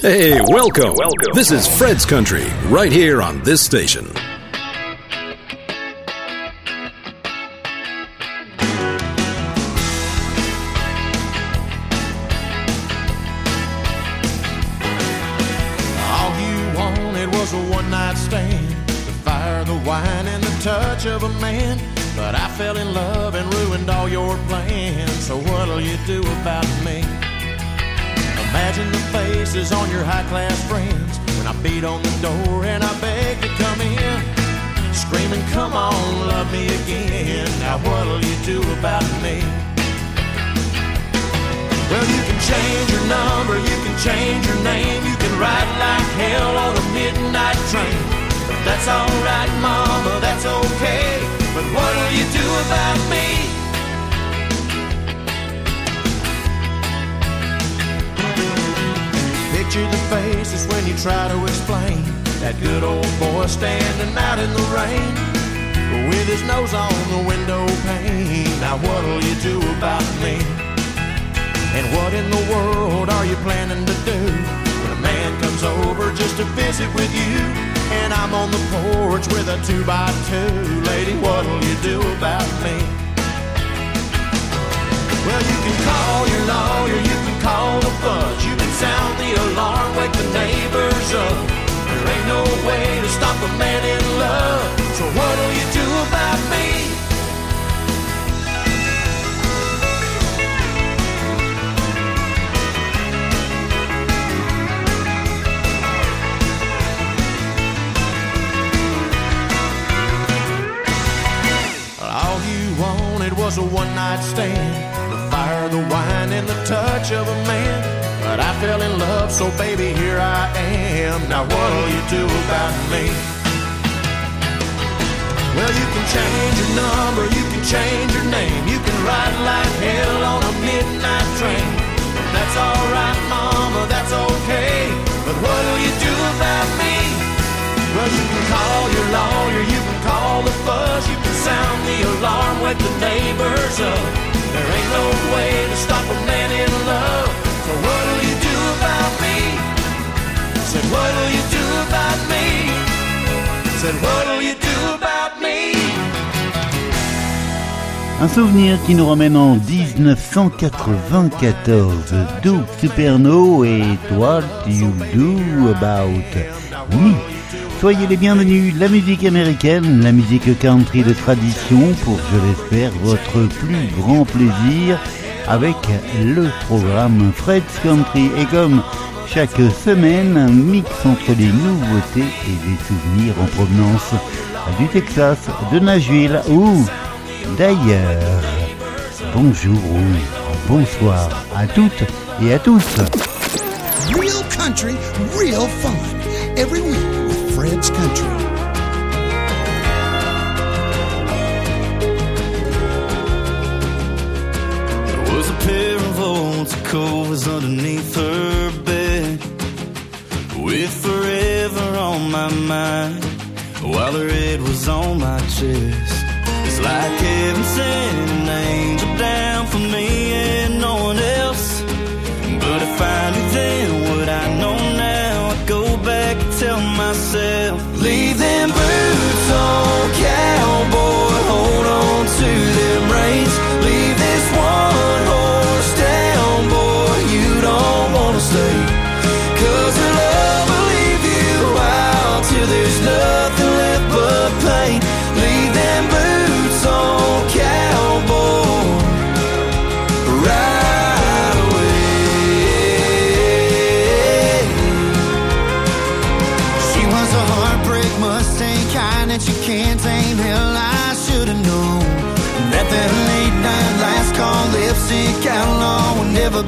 Hey, welcome. Welcome. This is Fred's Country, right here on this station. Faces on your high class friends when I beat on the door and I beg to come in. Screaming, come on, love me again. Now what'll you do about me? Well, you can change your number, you can change your name, you can ride like hell on a midnight train. But that's alright, mama, that's okay. But what'll you do about me? Picture the faces when you try to explain that good old boy standing out in the rain with his nose on the window pane. Now what'll you do about me? And what in the world are you planning to do when a man comes over just to visit with you? And I'm on the porch with a two by two. Lady, what'll you do about me? Well, you can call your lawyer, you call the fudge, you can sound the alarm, wake the neighbors up. There ain't no way to stop a man in love. So what'll you do about me? All you wanted was a one night stand, and the touch of a man. But I fell in love, so baby, here I am. Now what'll you do about me? Well, you can change your number, you can change your name, you can ride like hell on a midnight train. That's alright, mama, that's okay. But what'll you do about me? Well, you can call your lawyer, you can call the fuzz, you can sound the alarm, wake the neighbors up. There ain't no way to stop a man in love. So what'll you do about me? Said, what'll you do about me? Said, what'll you do about me? Un souvenir qui nous ramène en 1994. Duke Superno et What You Do About Me? Soyez les bienvenus, la musique américaine, la musique country de tradition pour, je l'espère, votre plus grand plaisir avec le programme Fred's Country. Et comme chaque semaine, un mix entre les nouveautés et des souvenirs en provenance du Texas, de Nashville ou d'ailleurs. Bonjour ou bonsoir à toutes et à tous. Fred's Country. There was a pair of old covers underneath her bed, with forever on my mind, while her head was on my chest. It's like heaven sent an angel down for me and no one else. But if I myself, leave them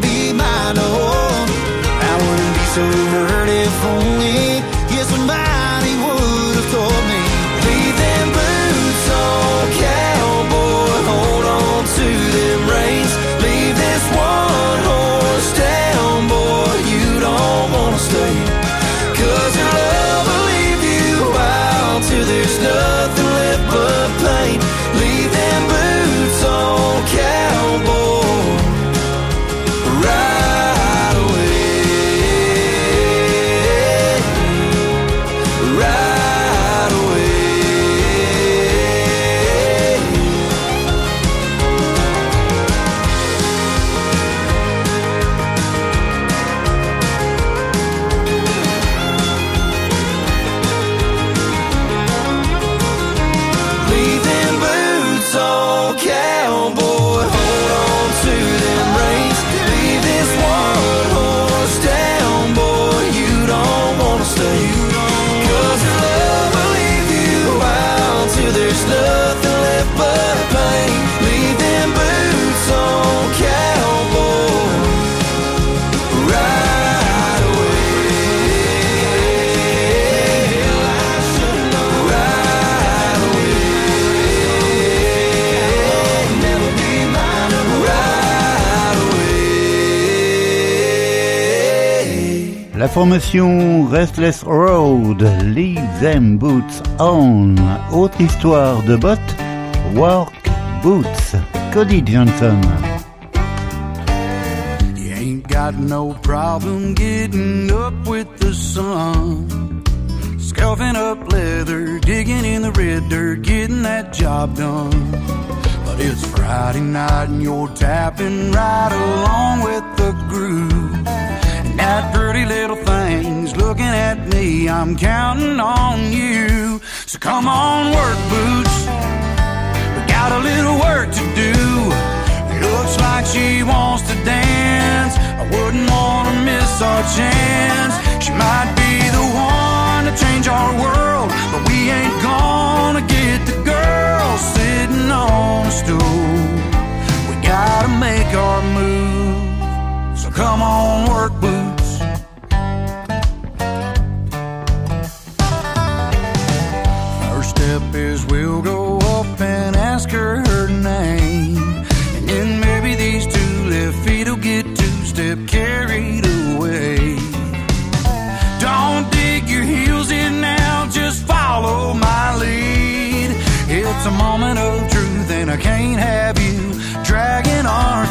be mine. Oh, I wouldn't be so hurt formation Restless Road, Leave Them Boots On. Autre histoire de bottes, Work Boots, Cody Johnson. You ain't got no problem getting up with the sun. Scuffing up leather, digging in the red dirt, getting that job done. But it's Friday night and you're tapping right along with the groove. That pretty little thing's looking at me, I'm counting on you. So come on, work boots. We got a little work to do. Looks like she wants to dance. I wouldn't want to miss our chance. She might be the one to change our world, but we ain't gonna get the girl sitting on a stool. We gotta make our move. So come on, work boots. Step carried away. Don't dig your heels in now, just follow my lead. It's a moment of truth, and I can't have you dragging our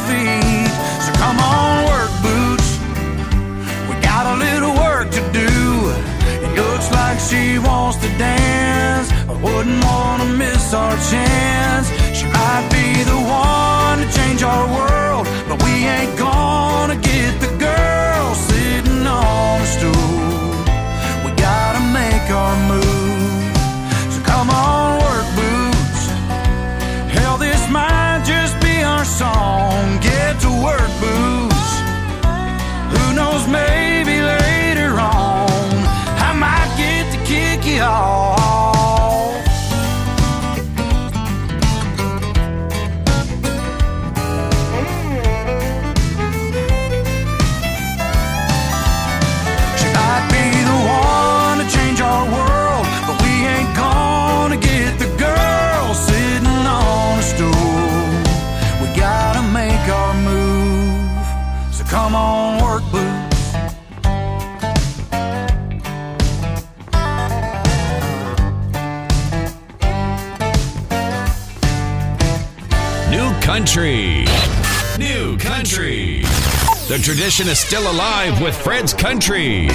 tradition is still alive with Fred's Country.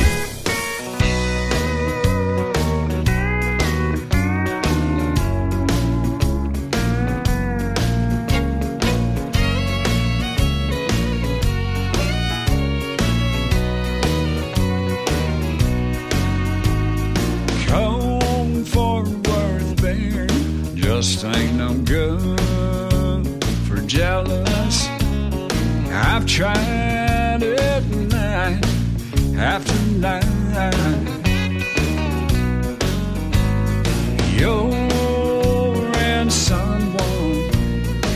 You're in someone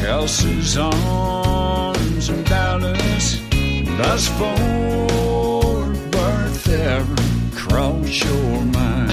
else's arms and Dallas does Fort Worth ever cross your mind?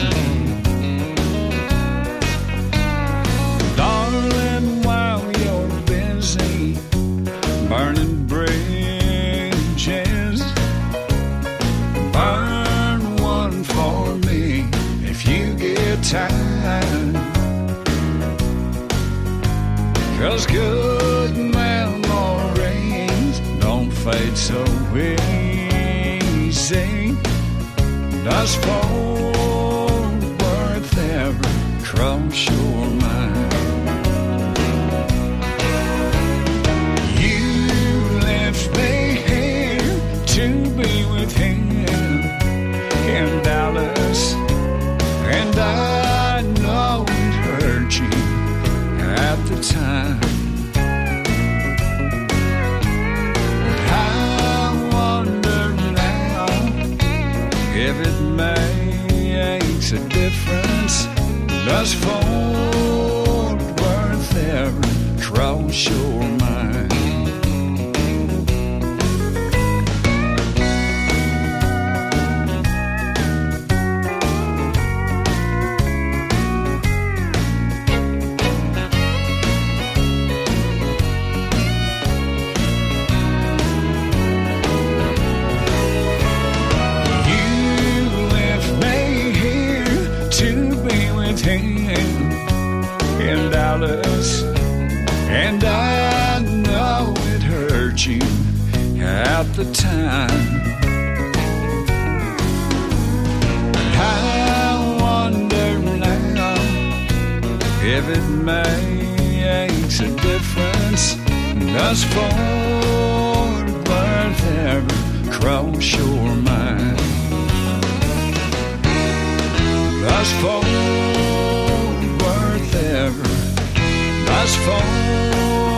Does Fort Worth ever cross your Does Fort Worth ever cross your the time. I wonder now if it makes a difference. Does Fort Worth ever cross your mind? Does Fort Worth ever? Does Fort?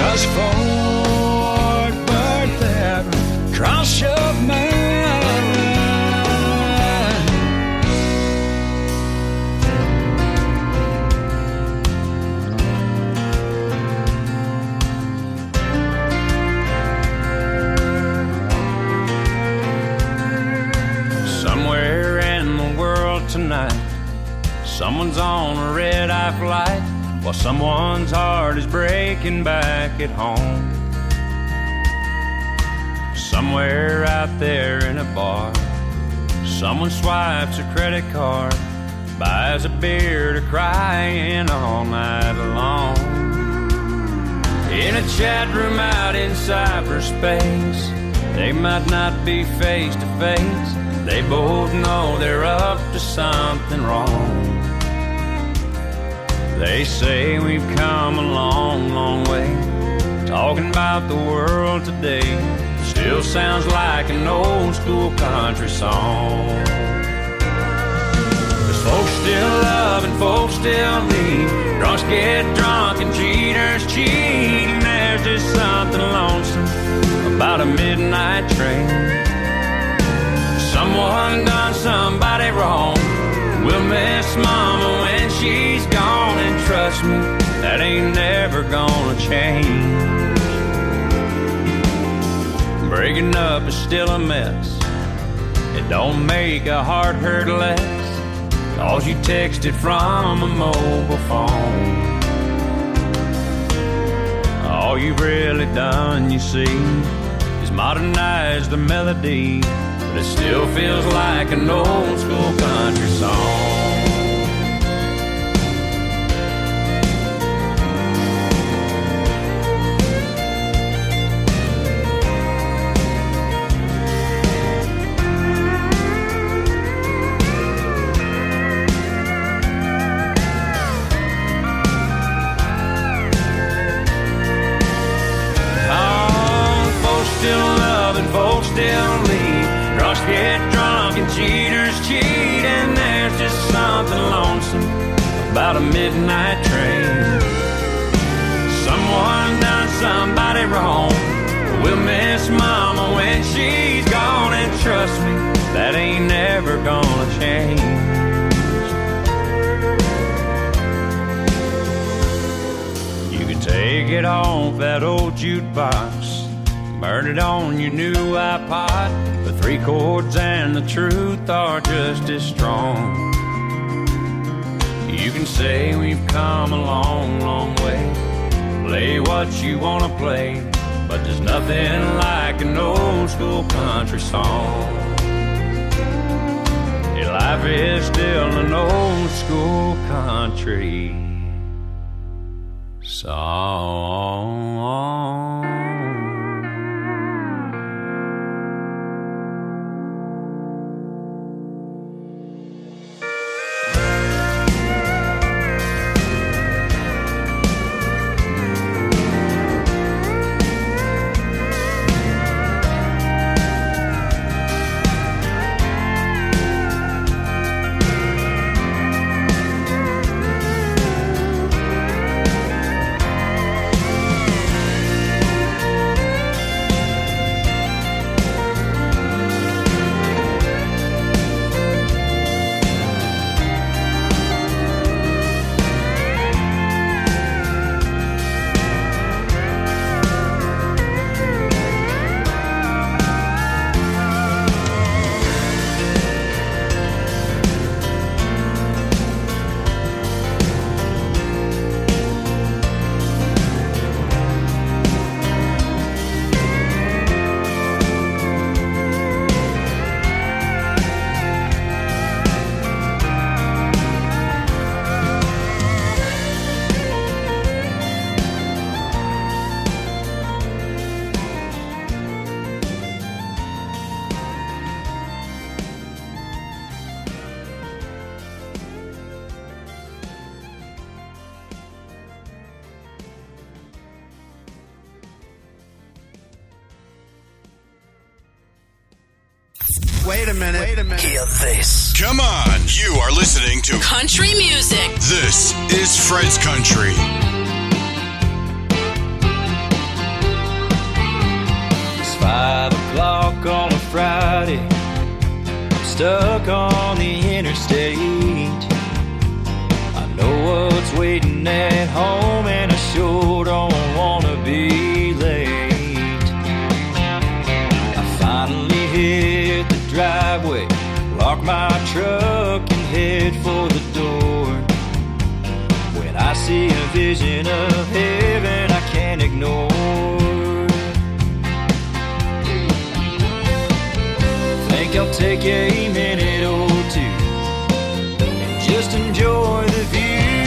Does Fort Worth ever cross your mind? Somewhere in the world tonight, someone's on a red eye flight while someone's heart is breaking back at home. Somewhere out there in a bar, someone swipes a credit card, buys a beer to cry in all night long. In a chat room out in cyberspace, they might not be face to face. They both know they're up to something wrong. They say we've come a long, long way. Talking about the world today still sounds like an old school country song. There's folks still love and folks still need. Drunks get drunk and cheaters cheat. And there's just something lonesome about a midnight train. Someone done somebody wrong. We'll miss mama trust me, that ain't never gonna change. Breaking up is still a mess. It don't make a heart hurt less. Cause you texted from a mobile phone. All you've really done, you see, is modernize the melody. But it still feels like an old school country song. Truth are just as strong. You can say we've come a long, long way. Play what you wanna play, but there's nothing like an old school country song. Life is still an old school country song. Wait a minute. Hear this. Come on, you are listening to Country music. This is Fred's Country. It's five o'clock on a Friday. I'm stuck on the interstate. I know what's waiting at home, and I sure see a vision of heaven, I can't ignore. Think I'll take a minute or two and just enjoy the view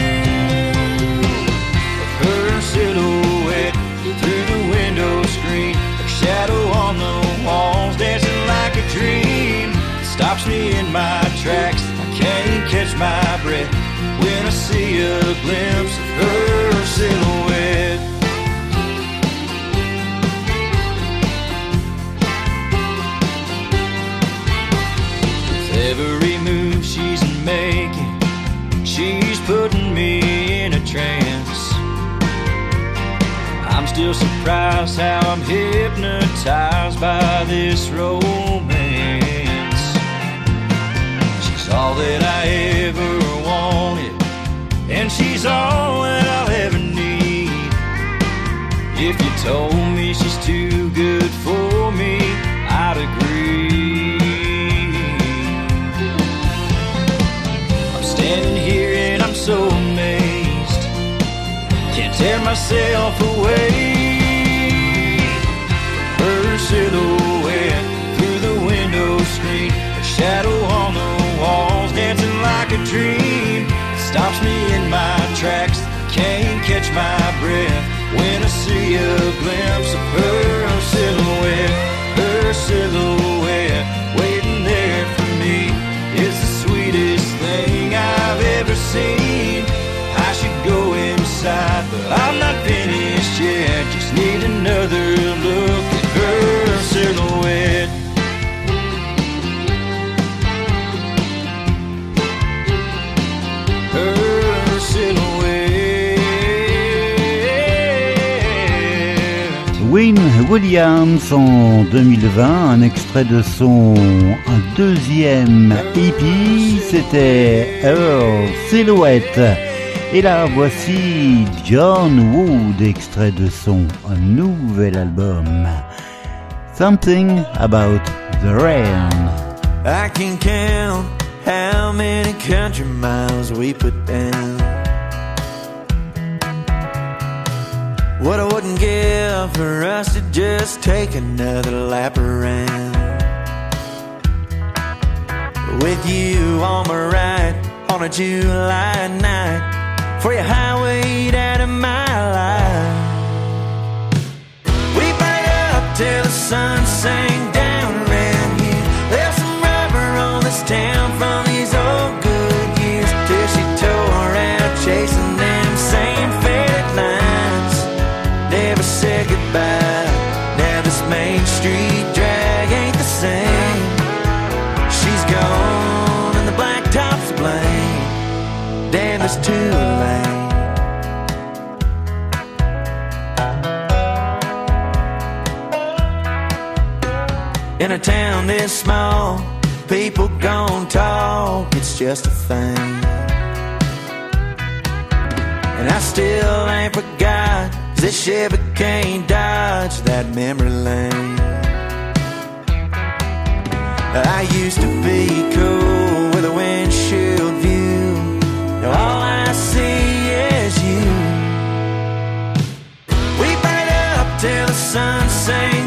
of her silhouette through the window screen, her shadow on the walls dancing like a dream. Stops me in my tracks, I can't catch my breath when I see a glimpse of her silhouette. With every move she's making, she's putting me in a trance. I'm still surprised how I'm hypnotized by this romance. All that I ever wanted, and she's all that I'll ever need. If you told me she's too good for me, I'd agree. I'm standing here and I'm so amazed. Can't tear myself away. Her silhouette through the window screen, her shadow on the dancing like a dream. Stops me in my tracks, can't catch my breath when I see a glimpse of her silhouette. Her silhouette waiting there for me is the sweetest thing I've ever seen. I should go inside, but I'm not finished yet. Just need another look Williams en 2020, un extrait de son deuxième EP, c'était Her Silhouette. Et là, voici John Wood, extrait de son nouvel album, Something About the Rain. I can count how many country miles we put down. What I wouldn't give for us to just take another lap around. With you on my right on a July night, for your highway out of my life. We burn up till the sun sank said. Now this Main Street drag ain't the same. She's gone and the blacktop's to blame. Damn, it's too late. In a town this small, people gon' talk, it's just a thing. And I still ain't forgot, this Chevy can't dodge that memory lane. I used to be cool with a windshield view. Now all I see is you. We burn up till the sun sank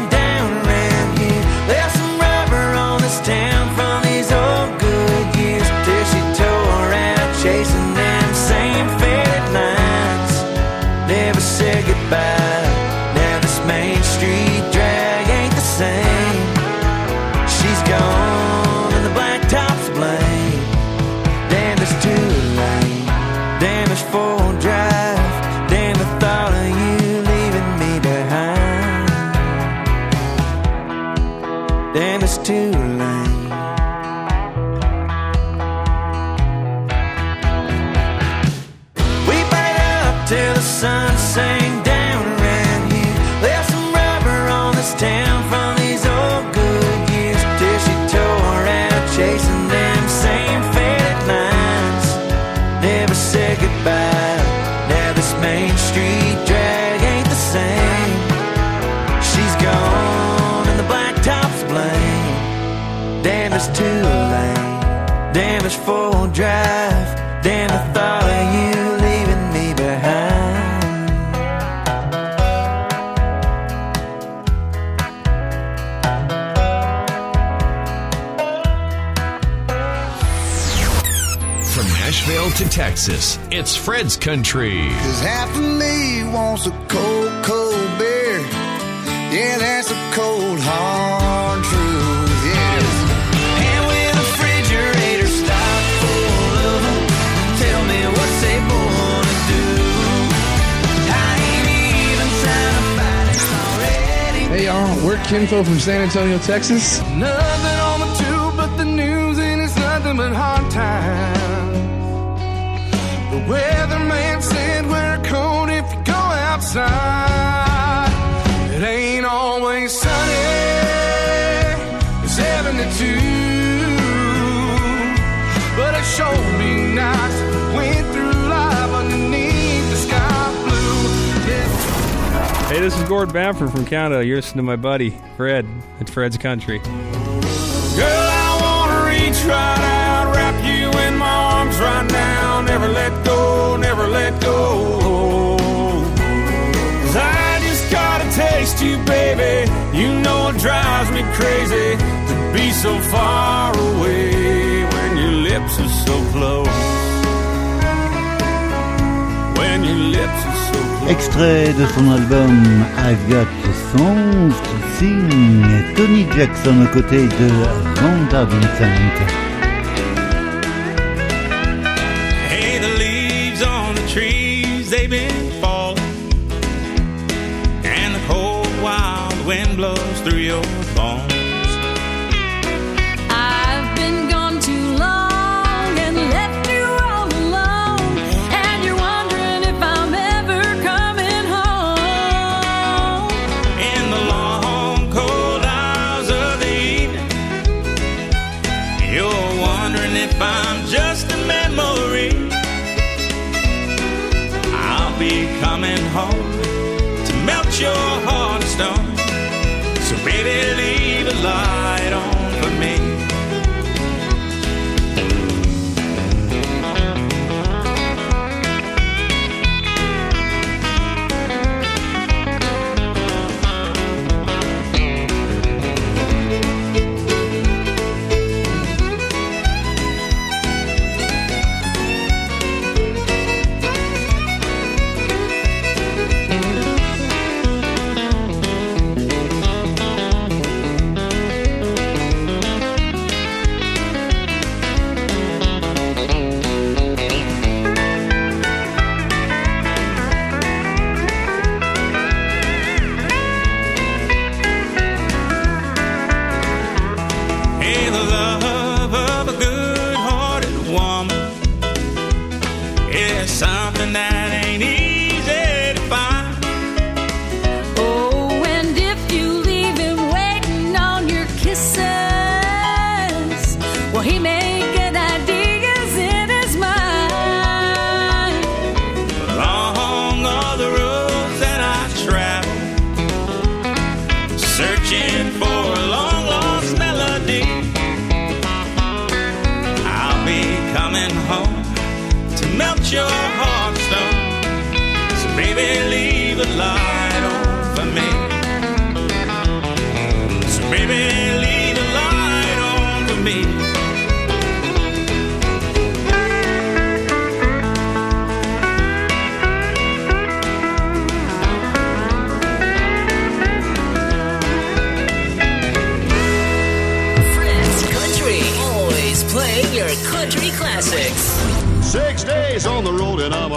Texas, it's Fred's Country. Cause half of me wants a cold, cold beer. Yeah, that's a cold, hard truth. Yes. And with a refrigerator stocked full of 'em, tell me what's they gonna do. I ain't even trying to fight it already. Hey y'all, we're Kinfo from San Antonio, Texas. Nothing on the tube but the news, and it's nothing but hard outside. It ain't always sunny. It's 72. But it sure be nice went through life underneath the sky blue. Yeah. Hey, this is Gord Bamford from Canada. You're listening to my buddy, Fred, at Fred's Country. Girl, I wanna reach right out, wrap you in my arms right now. Never let go, never let go. Extrait de son album I've Got the Songs to Sing, Tony Jackson aux côtés de Rhonda Vincent. Coming home to melt your heart of stone. So, baby, leave a light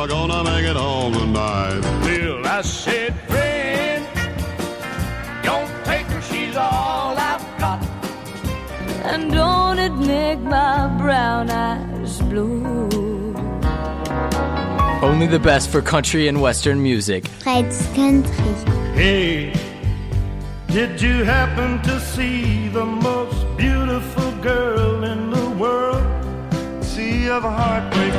road and I'm gonna make it home tonight. Well, I said, friend, don't take her, she's all I've got. And don't it make my brown eyes blue? Only the best for country and western music. Fred's Country. Hey, did you happen to see the most beautiful girl in the world? Sea of heartbreak,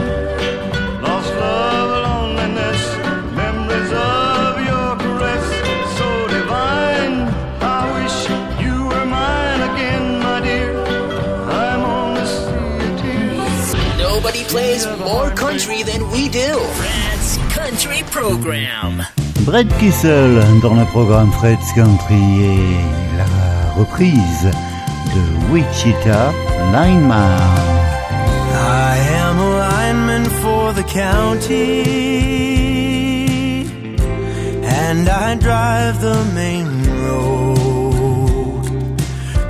Nobody plays more country than we do. Fred's Country Program. Brett Kissel dans le programme Fred's Country et la reprise de Wichita Nine Miles. The county, and I drive the main road,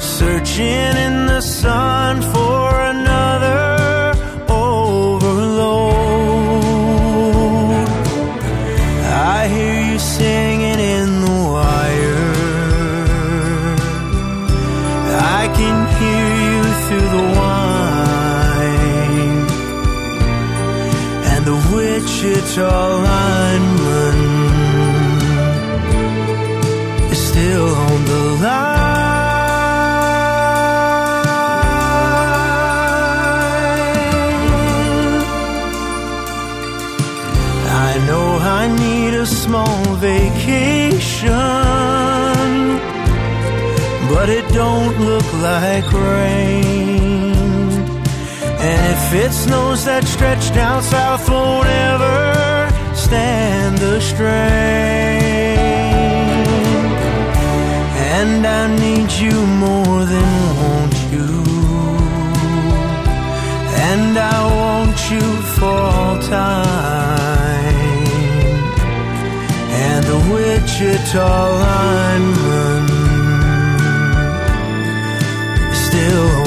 searching in the sun for another overload. I hear you singing Wichita lineman is still on the line. I know I need a small vacation, but it don't look like rain. And if it snows, that stretch down south won't ever stand the strain. And I need you more than want you. And I want you for all time. And the Wichita lineman still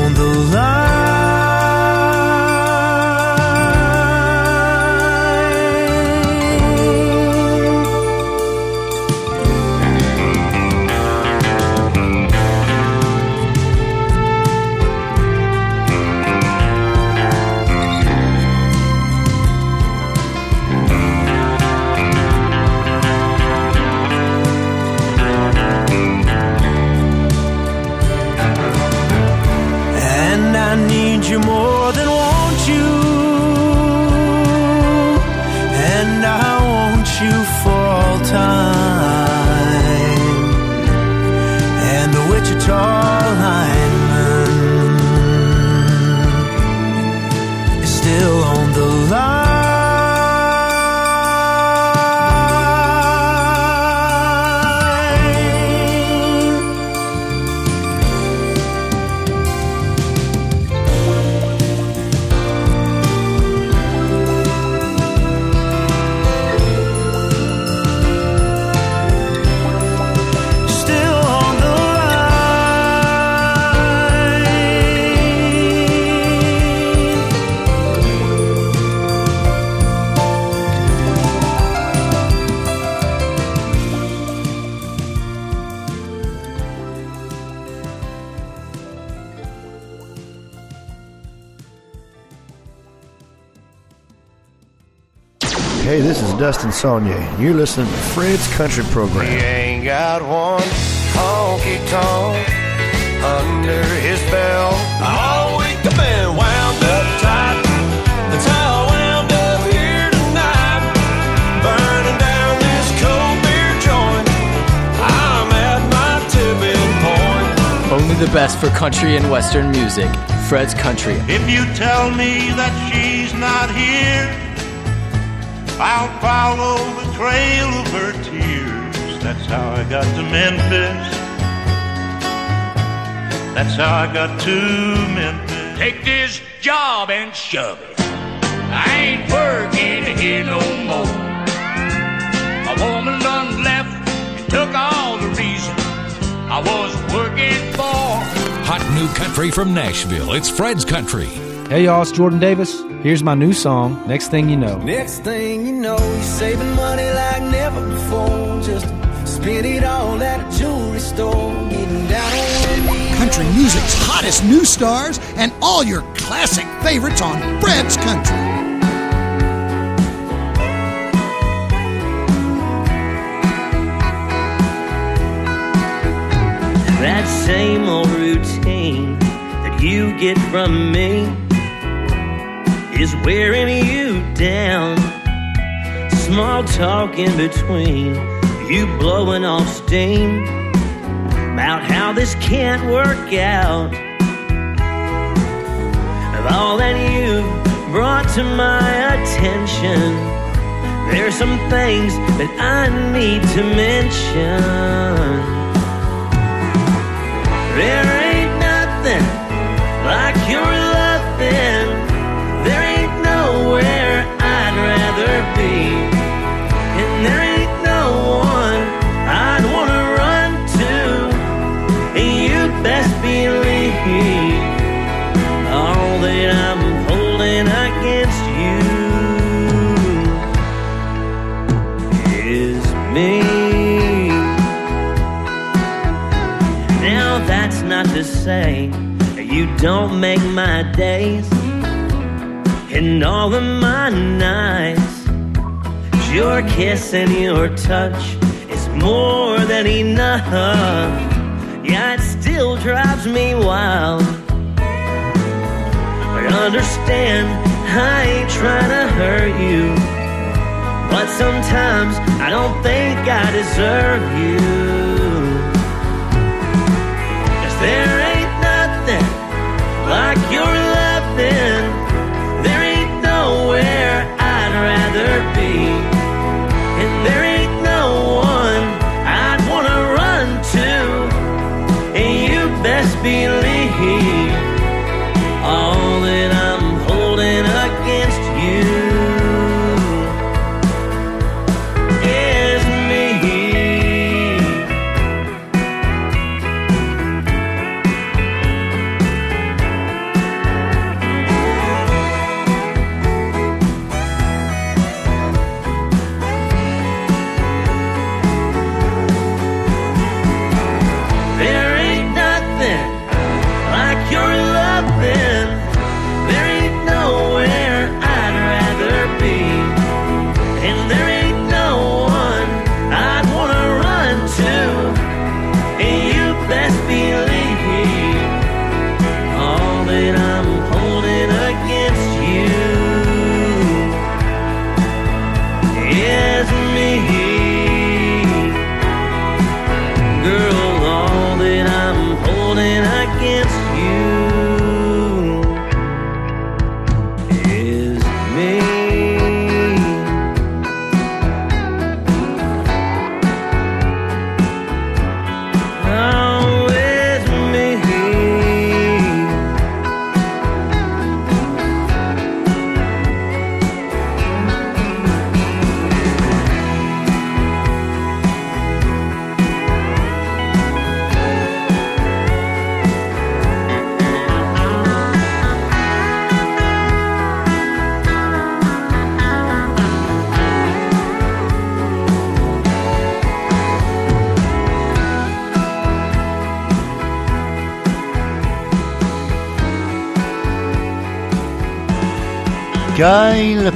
the Dustin Saunier. You're listening to Fred's Country He Program. ain't got one honky tonk under his belt. All week I've been wound up tight. That's how I wound up here tonight. Burning down this cold beer joint. I'm at my tipping point. Only the best for country and western music. Fred's Country. If you tell me that she's not here, I'll follow the trail of her tears. That's how I got to Memphis. That's how I got to Memphis. Take this job and shove it. I ain't working here no more. A woman done left and took all the reason I was working for. Hot new country from Nashville. It's Fred's Country. Hey y'all, it's Jordan Davis. Here's my new song, Next Thing You Know. Next thing you know, you're saving money like never before. Just spend it all at a jewelry store. Getting down Country music's hottest new stars and all your classic favorites on Fred's Country. That same old routine that you get from me is wearing you down. Small talk in between, you blowing off steam about how this can't work out. Of all that you've brought to my attention, there's some things that I need to mention. There ain't nothing like your loving. You don't make my days and all of my nights. Your kiss and your touch is more than enough. Yeah, it still drives me wild. But understand, I ain't trying to hurt you. But sometimes I don't think I deserve you. Cause there like your loving.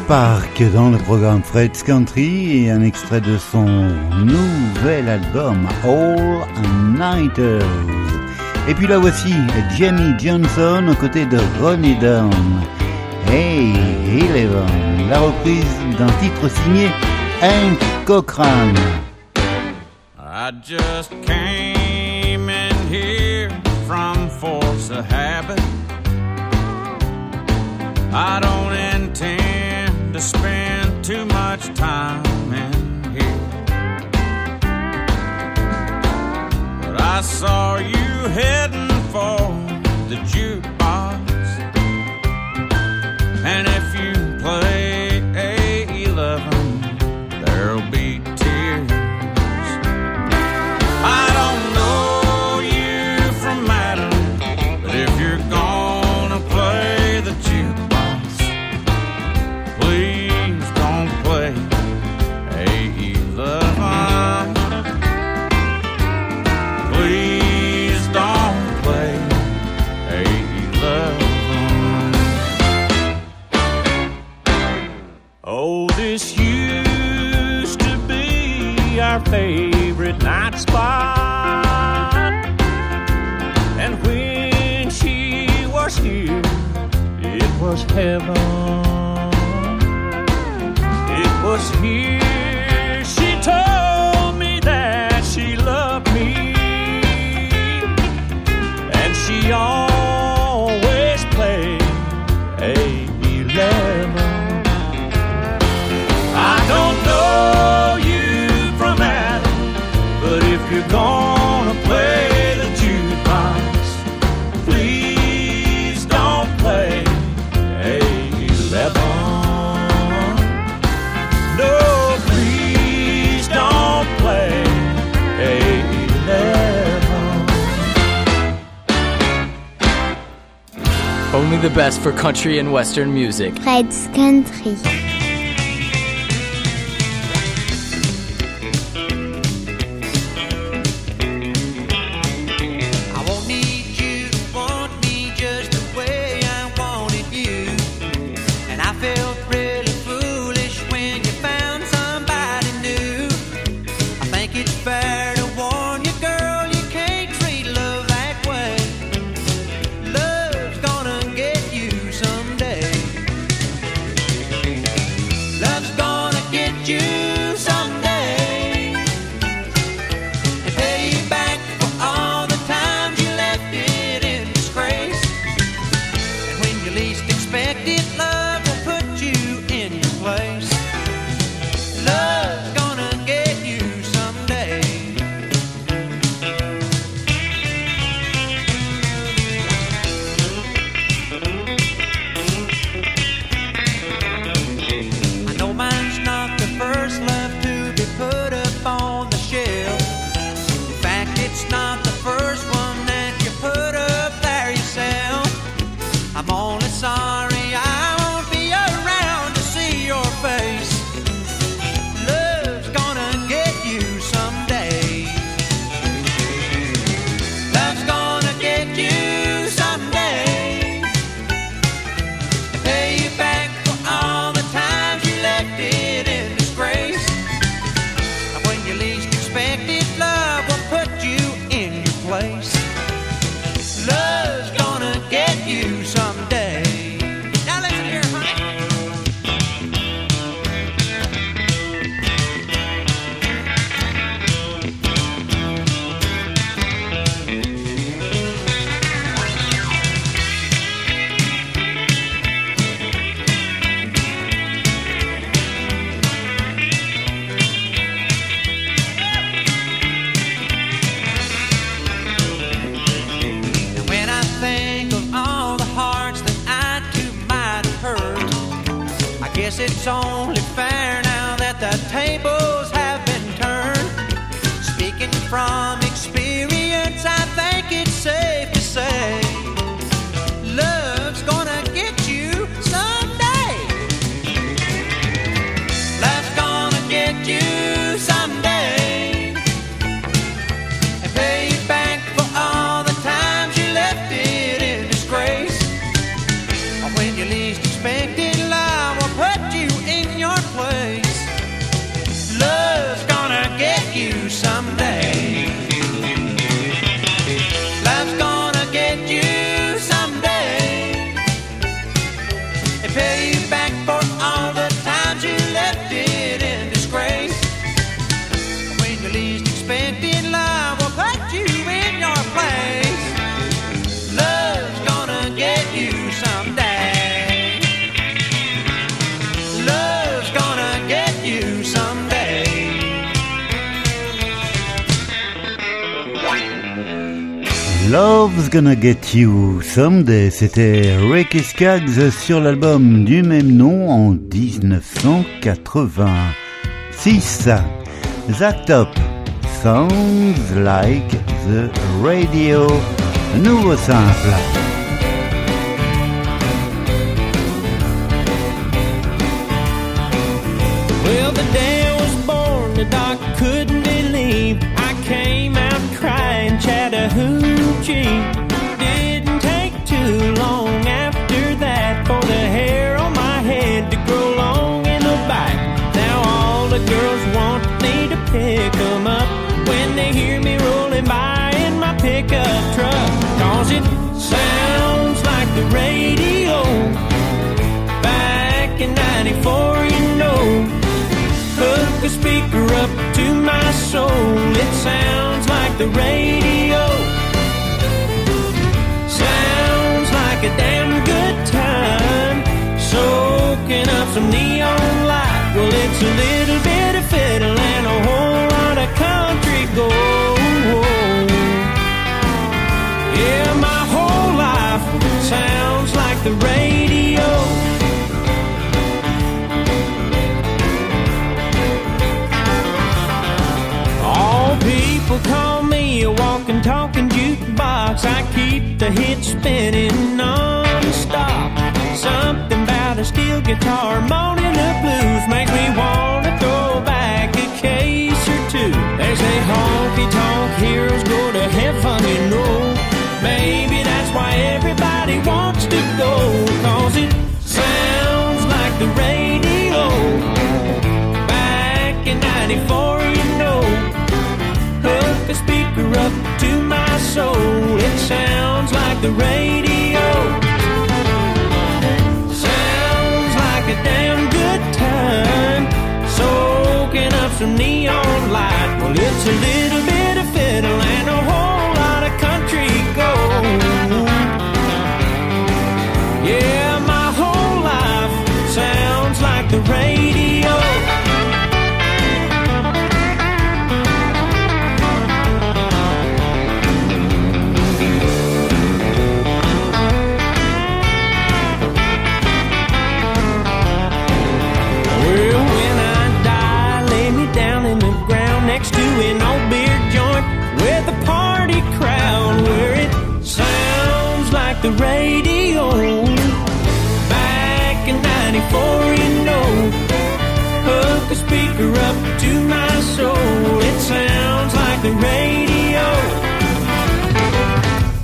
Park dans le programme Fred's Country et un extrait de son nouvel album All Nighters. Et puis là voici Jenny Johnson aux côtés de Ronnie Down. Hey Eleven, la reprise d'un titre signé Hank Cochran. I just came in here from force of habit. I don't to spend too much time in here. But I saw you heading for the jukebox. heaven. the best for country and western music. Fred's Country. Get You Someday, c'était Ricky Skaggs sur l'album du même nom en 1986. That Top Sounds Like the Radio, nouveau simple. in 94, you know. Hook a speaker up to my soul, it sounds like the radio. Sounds like a damn good time, soaking up some neon light. Well, it's a little bit of fiddle and a whole lot of country gold. Yeah, my whole life sounds like the radio. People call me a walking, talking jukebox. I keep the hits spinning non-stop. Something about a steel guitar, moaning the blues make me wanna throw back a case or two. They say honky tonk heroes go to heaven, you know. Maybe that's why everybody wants to go, cause it sounds like the radio. Back in 94, like the radio. Sounds like a damn good time. Soaking up some neon light. Well, it's a little a speaker up to my soul. It sounds like the radio.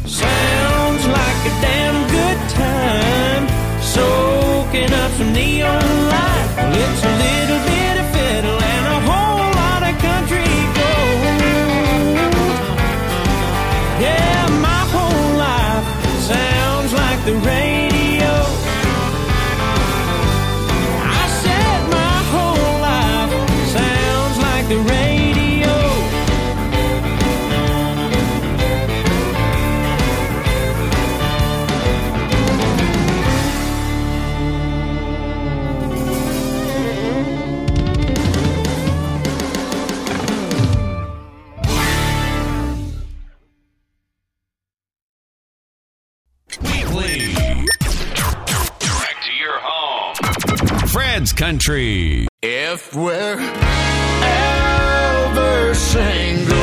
Sounds like a damn good time. Soaking up some neon light. Well, it's a little Fred's Country. If we're ever single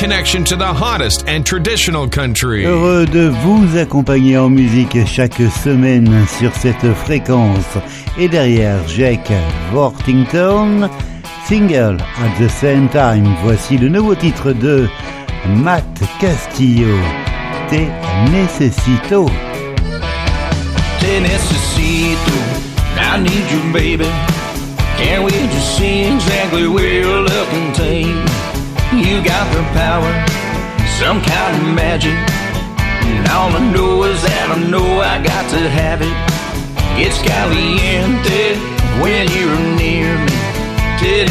connection to the hottest and traditional country. Heureux de vous accompagner en musique chaque semaine sur cette fréquence. Et derrière Jack Worthington, single at the same time. Voici le nouveau titre de Matt Castillo. Te necesito. Te necesito, I need you, baby. Can't wait to see exactly where you're looking, take. You got the power, some kind of magic. And all I know is that I know I got to have it. It's caliente when you're near me. Te.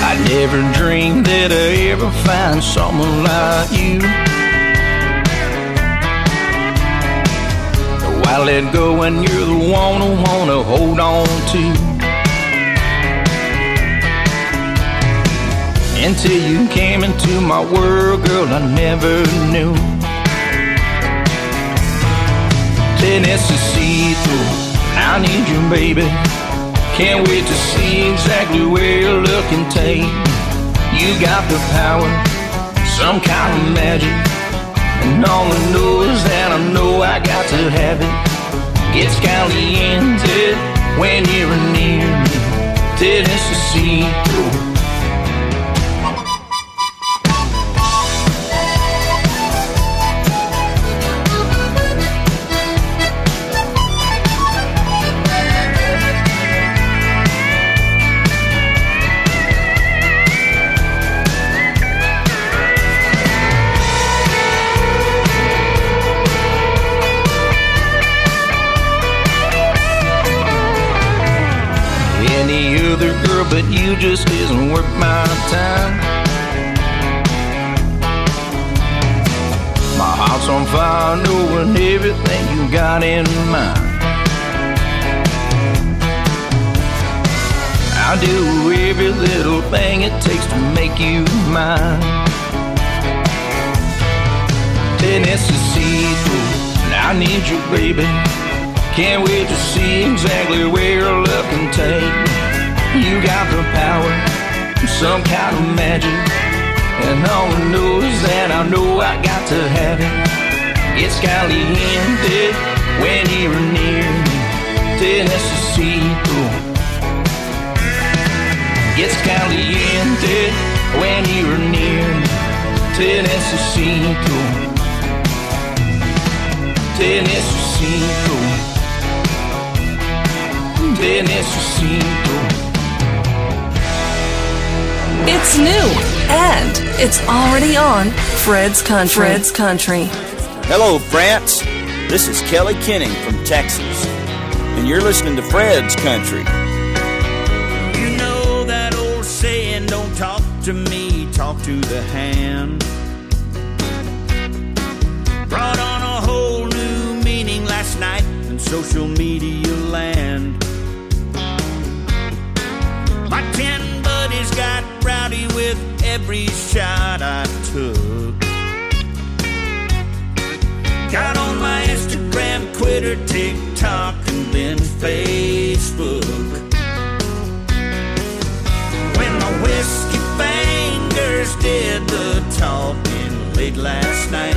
I never dreamed that I'd ever find someone like you. Why let go when you're the one I wanna hold on to? Until you came into my world, girl, I never knew. Te necesito, I need you, baby. Can't wait to see exactly where you're looking, take. You got the power, some kind of magic. And all I know is that I know I got to have it. Gets caliente when you're near me. Te everything you got in mind. I'll do every little thing it takes to make you mine. Te necesito, I need you, baby. Can't wait to see exactly where you're looking, take. Me. You got the power, some kind of magic. And all I know is that I know I got to have it. It's caliente when you're near me. Te necesito. It's caliente when you're near me. Te necesito. Te necesito. Te necesito. It's new and it's already on Fred's Country. Fred's Country. Hello, France. This is Kelly Kenning from Texas, and you're listening to Fred's Country. You know that old saying, don't talk to me, talk to the hand. Brought on a whole new meaning last night in social media land. My ten buddies got rowdy with every shot I took. Got on my Instagram, Twitter, TikTok, and then Facebook. When my whiskey fingers did the talking late last night,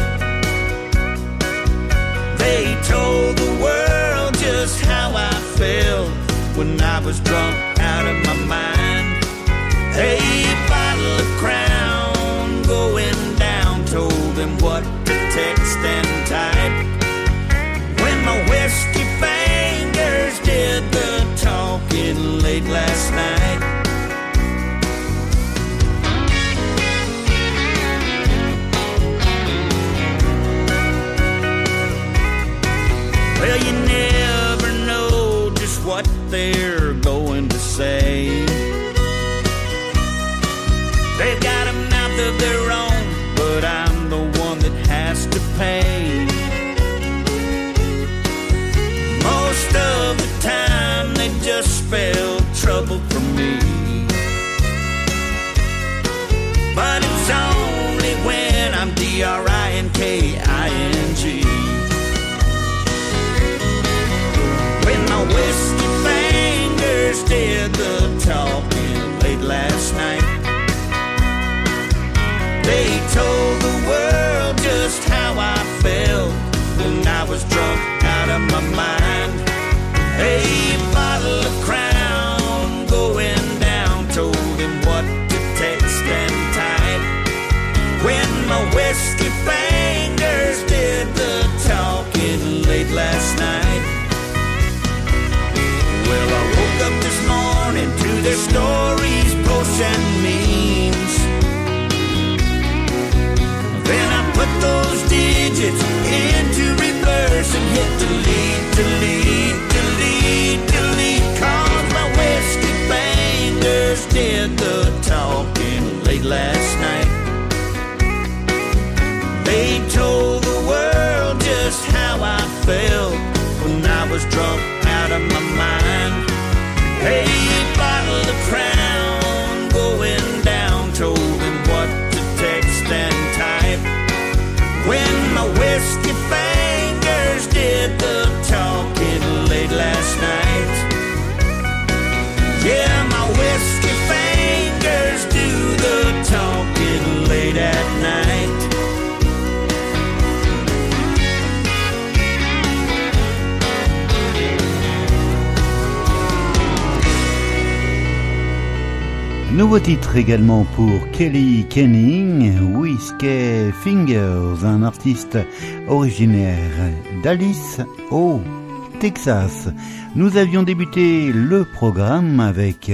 they told the world just how I felt when I was drunk out of my mind. A bottle of crown going down told them what to text and type. When my whiskey fingers did the talking late last night. Well, you never know just what they're going to say. Trouble for me. But it's only when I'm D R I N K stories, posts, and memes. Then I put those digits into reverse and hit delete, delete, delete, delete. Cause my whiskey fingers did the talking late last night. They told the world just how I felt when I was drunk out of my Nouveau titre également pour Kelly Kenning, Whiskey Fingers, un artiste originaire d'Alice au Texas. Nous avions débuté le programme avec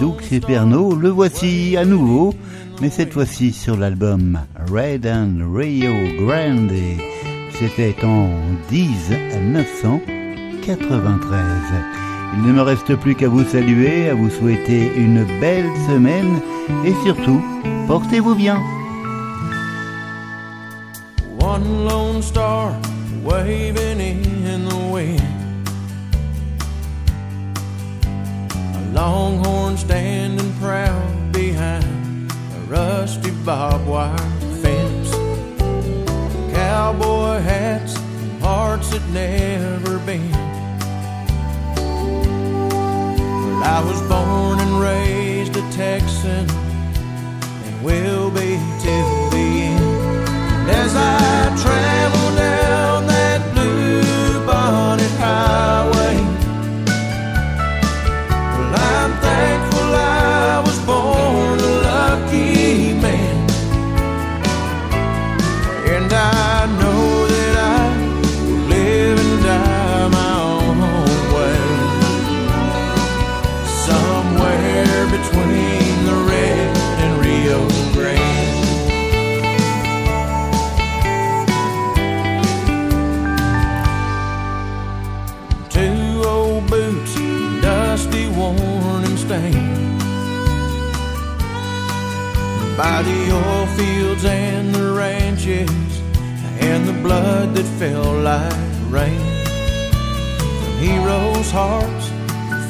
Doug Ciperno, le voici à nouveau, mais cette fois-ci sur l'album Red and Rio Grande. C'était en 1993. Il ne me reste plus qu'à vous saluer, à vous souhaiter une belle semaine et surtout, portez-vous bien. One lone star waving in the wind. A longhorn standing proud behind a rusty barbed wire fence. Cowboy hats, hearts that never been. I was born and raised a Texan and will be till the end. And as I travel by the oil fields and the ranches and the blood that fell like rain from heroes' hearts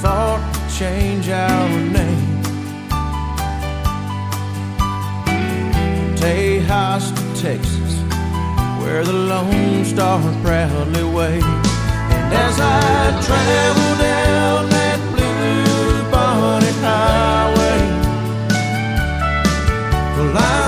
fought to change our name. Tejas to Texas, where the Lone Star proudly waves. And as I travel down life.